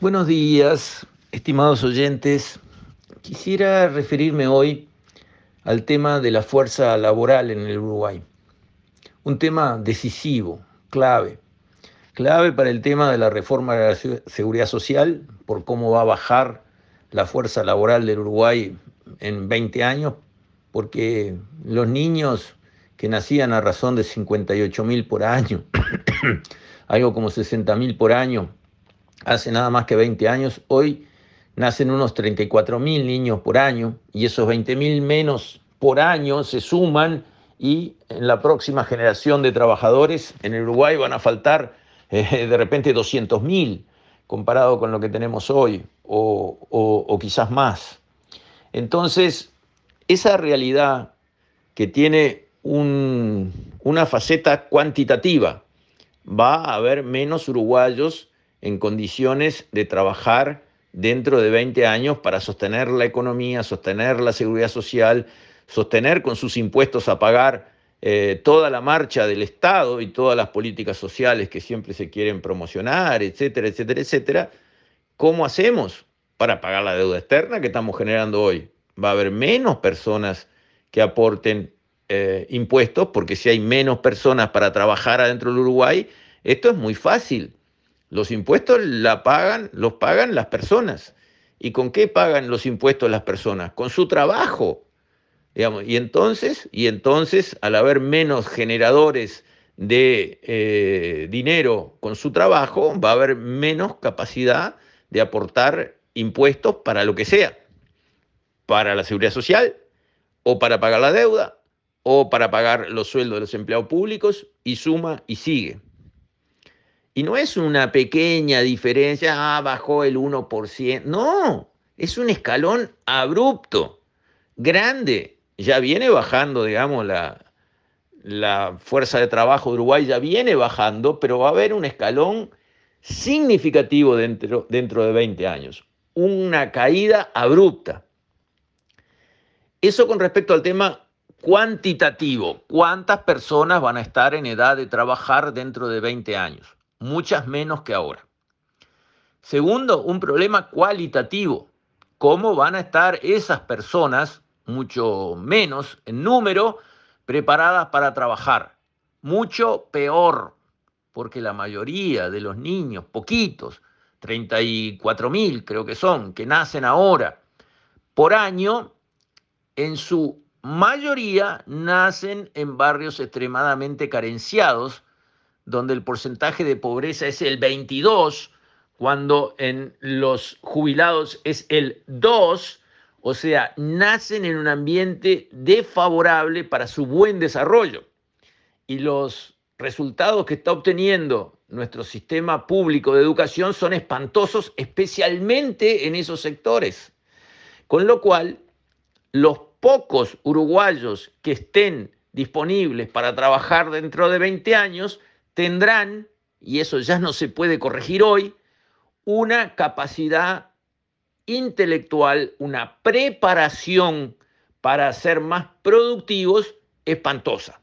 Buenos días, estimados oyentes. Quisiera referirme hoy al tema de la fuerza laboral en el Uruguay. Un tema decisivo, clave. Clave para el tema de la reforma de la seguridad social, por cómo va a bajar la fuerza laboral del Uruguay en 20 años, porque los niños que nacían a razón de 58 mil por año, algo como 60 mil por año, hace nada más que 20 años, hoy nacen unos 34 mil niños por año y esos 20 mil menos por año se suman y en la próxima generación de trabajadores en el Uruguay van a faltar eh, de repente 200 mil comparado con lo que tenemos hoy o, quizás más. Entonces, esa realidad que tiene un, una faceta cuantitativa, va a haber menos uruguayos en condiciones de trabajar dentro de 20 años para sostener la economía, sostener la seguridad social, sostener con sus impuestos a pagar eh, toda la marcha del Estado y todas las políticas sociales que siempre se quieren promocionar, etcétera, etcétera, etcétera. ¿Cómo hacemos para pagar la deuda externa que estamos generando hoy? Va a haber menos personas que aporten eh, impuestos, porque si hay menos personas para trabajar adentro del Uruguay, esto es muy fácil. Los impuestos la pagan, los pagan las personas. ¿Y con qué pagan los impuestos las personas? Con su trabajo. Digamos. Y entonces, y entonces, al haber menos generadores de eh, dinero con su trabajo, va a haber menos capacidad de aportar impuestos para lo que sea, para la seguridad social, o para pagar la deuda, o para pagar los sueldos de los empleados públicos, y suma y sigue. Y no es una pequeña diferencia, ah, bajó el 1%. No, es un escalón abrupto, grande. Ya viene bajando, digamos, la, la fuerza de trabajo de Uruguay ya viene bajando, pero va a haber un escalón significativo dentro, dentro de 20 años. Una caída abrupta. Eso con respecto al tema cuantitativo. ¿Cuántas personas van a estar en edad de trabajar dentro de 20 años? Muchas menos que ahora. Segundo, un problema cualitativo. ¿Cómo van a estar esas personas, mucho menos en número, preparadas para trabajar? Mucho peor, porque la mayoría de los niños, poquitos, 34 mil creo que son, que nacen ahora por año, en su mayoría nacen en barrios extremadamente carenciados, donde el porcentaje de pobreza es el 22, cuando en los jubilados es el 2, o sea, nacen en un ambiente desfavorable para su buen desarrollo. Y los resultados que está obteniendo nuestro sistema público de educación son espantosos, especialmente en esos sectores. Con lo cual, los pocos uruguayos que estén disponibles para trabajar dentro de 20 años tendrán, y eso ya no se puede corregir hoy, una capacidad intelectual, una preparación para ser más productivos espantosa.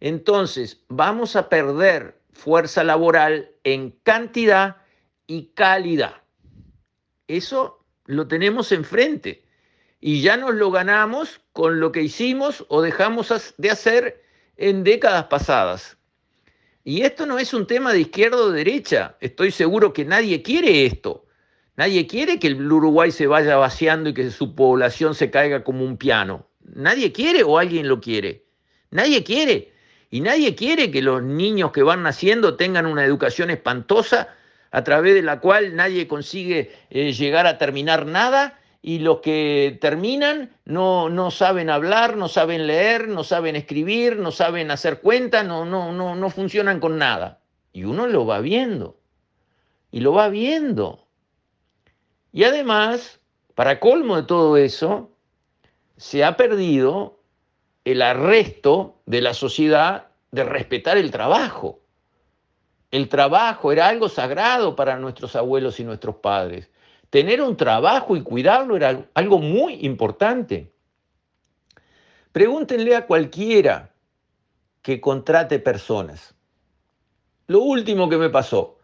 Entonces, vamos a perder fuerza laboral en cantidad y calidad. Eso lo tenemos enfrente y ya nos lo ganamos con lo que hicimos o dejamos de hacer en décadas pasadas. Y esto no es un tema de izquierda o derecha. Estoy seguro que nadie quiere esto. Nadie quiere que el Uruguay se vaya vaciando y que su población se caiga como un piano. Nadie quiere o alguien lo quiere. Nadie quiere. Y nadie quiere que los niños que van naciendo tengan una educación espantosa a través de la cual nadie consigue eh, llegar a terminar nada y los que terminan no, no saben hablar, no saben leer, no saben escribir, no saben hacer cuentas, no, no, no, no funcionan con nada. Y uno lo va viendo. Y lo va viendo. Y además, para colmo de todo eso, se ha perdido el arresto de la sociedad de respetar el trabajo. El trabajo era algo sagrado para nuestros abuelos y nuestros padres tener un trabajo y cuidarlo era algo muy importante. Pregúntenle a cualquiera que contrate personas. Lo último que me pasó,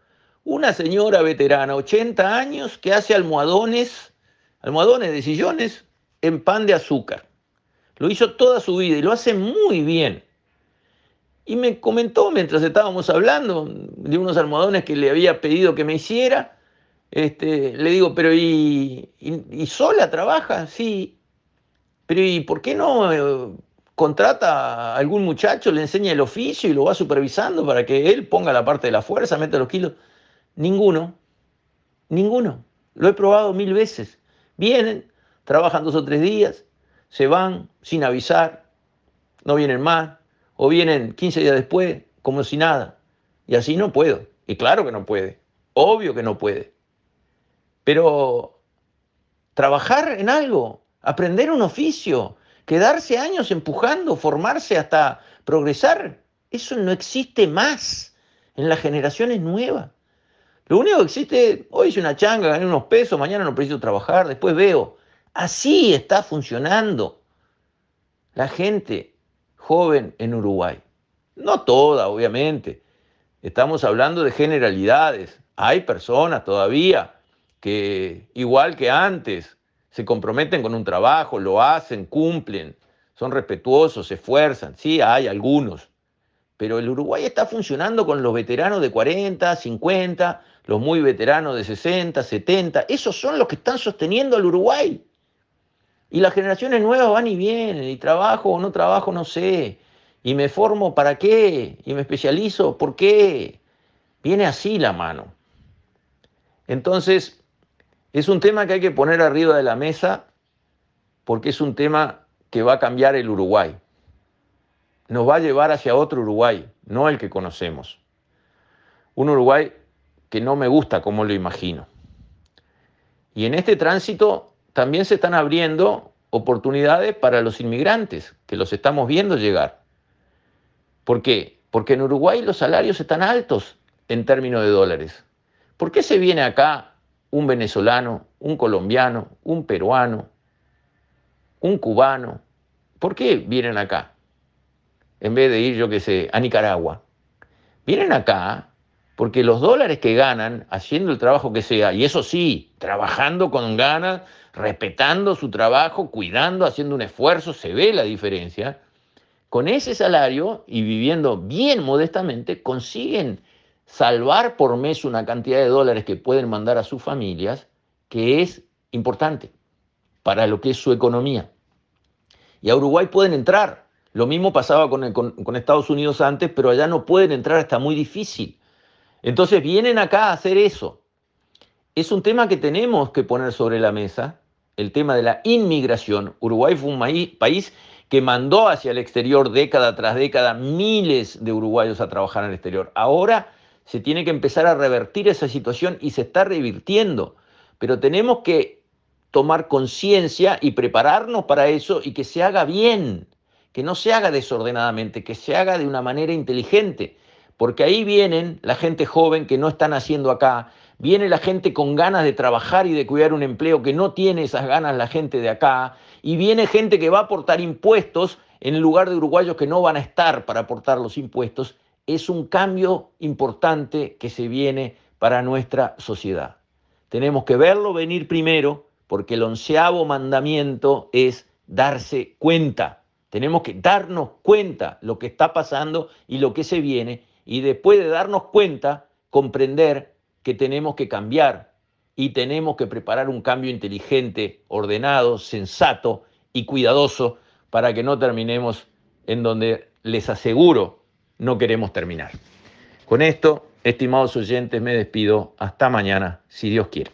Una señora veterana, 80 años, que hace almohadones, almohadones de sillones en pan de azúcar. Lo hizo toda su vida y lo hace muy bien. Y me comentó mientras estábamos hablando de unos almohadones que le había pedido que me hiciera. Este, le digo, pero ¿y, sola trabaja? Sí. Pero ¿y por qué no eh, contrata a algún muchacho, le enseña el oficio y lo va supervisando para que él ponga la parte de la fuerza, meta los kilos? Ninguno. Ninguno. Lo he probado mil veces. Vienen, trabajan dos o tres días, se van sin avisar, no vienen más, o vienen 15 días después como si nada. Y así no puedo. Y claro que no puede. Obvio que no puede. Pero trabajar en algo, aprender un oficio, quedarse años empujando, formarse hasta progresar, eso no existe más en las generaciones nuevas. Lo único que existe, hoy hice una changa, gané unos pesos, mañana no preciso trabajar, después veo. Así está funcionando la gente joven en Uruguay. No toda, obviamente. Estamos hablando de generalidades. Hay personas todavía que, igual que antes, se comprometen con un trabajo, lo hacen, cumplen, son respetuosos, se esfuerzan. Sí, hay algunos. Pero el Uruguay está funcionando con los veteranos de 40, 50, los muy veteranos de 60, 70. Esos son los que están sosteniendo al Uruguay. Y las generaciones nuevas van y vienen, y trabajo o no trabajo, no sé. Y me formo para qué, y me especializo, ¿por qué? Viene así la mano. Entonces, es un tema que hay que poner arriba de la mesa porque es un tema que va a cambiar el Uruguay. Nos va a llevar hacia otro Uruguay, no el que conocemos. Un Uruguay que no me gusta como lo imagino. Y en este tránsito también se están abriendo oportunidades para los inmigrantes, que los estamos viendo llegar. ¿Por qué? Porque en Uruguay los salarios están altos en términos de dólares. ¿Por qué se viene acá un venezolano, un colombiano, un peruano, un cubano? ¿Por qué vienen acá? En vez de ir, yo qué sé, a Nicaragua. Vienen acá porque los dólares que ganan haciendo el trabajo que sea, y eso sí, trabajando con ganas, respetando su trabajo, cuidando, haciendo un esfuerzo, se ve la diferencia, con ese salario y viviendo bien modestamente, consiguen salvar por mes una cantidad de dólares que pueden mandar a sus familias, que es importante para lo que es su economía. Y a Uruguay pueden entrar. Lo mismo pasaba con, Estados Unidos antes, pero allá no pueden entrar, está muy difícil. Entonces vienen acá a hacer eso. Es un tema que tenemos que poner sobre la mesa, el tema de la inmigración. Uruguay fue un país que mandó hacia el exterior década tras década miles de uruguayos a trabajar en el exterior. Ahora se tiene que empezar a revertir esa situación y se está revirtiendo. Pero tenemos que tomar conciencia y prepararnos para eso y que se haga bien, que no se haga desordenadamente, que se haga de una manera inteligente porque ahí vienen la gente joven que no están haciendo acá, viene la gente con ganas de trabajar y de cuidar un empleo que no tiene esas ganas la gente de acá, y viene gente que va a aportar impuestos en lugar de uruguayos que no van a estar para aportar los impuestos. Es un cambio importante que se viene para nuestra sociedad. Tenemos que verlo venir primero, porque el onceavo mandamiento es darse cuenta. Tenemos que darnos cuenta lo que está pasando y lo que se viene y después de darnos cuenta, comprender que tenemos que cambiar y tenemos que preparar un cambio inteligente, ordenado, sensato y cuidadoso para que no terminemos en donde les aseguro no queremos terminar. Con esto, estimados oyentes, me despido. Hasta mañana, si Dios quiere.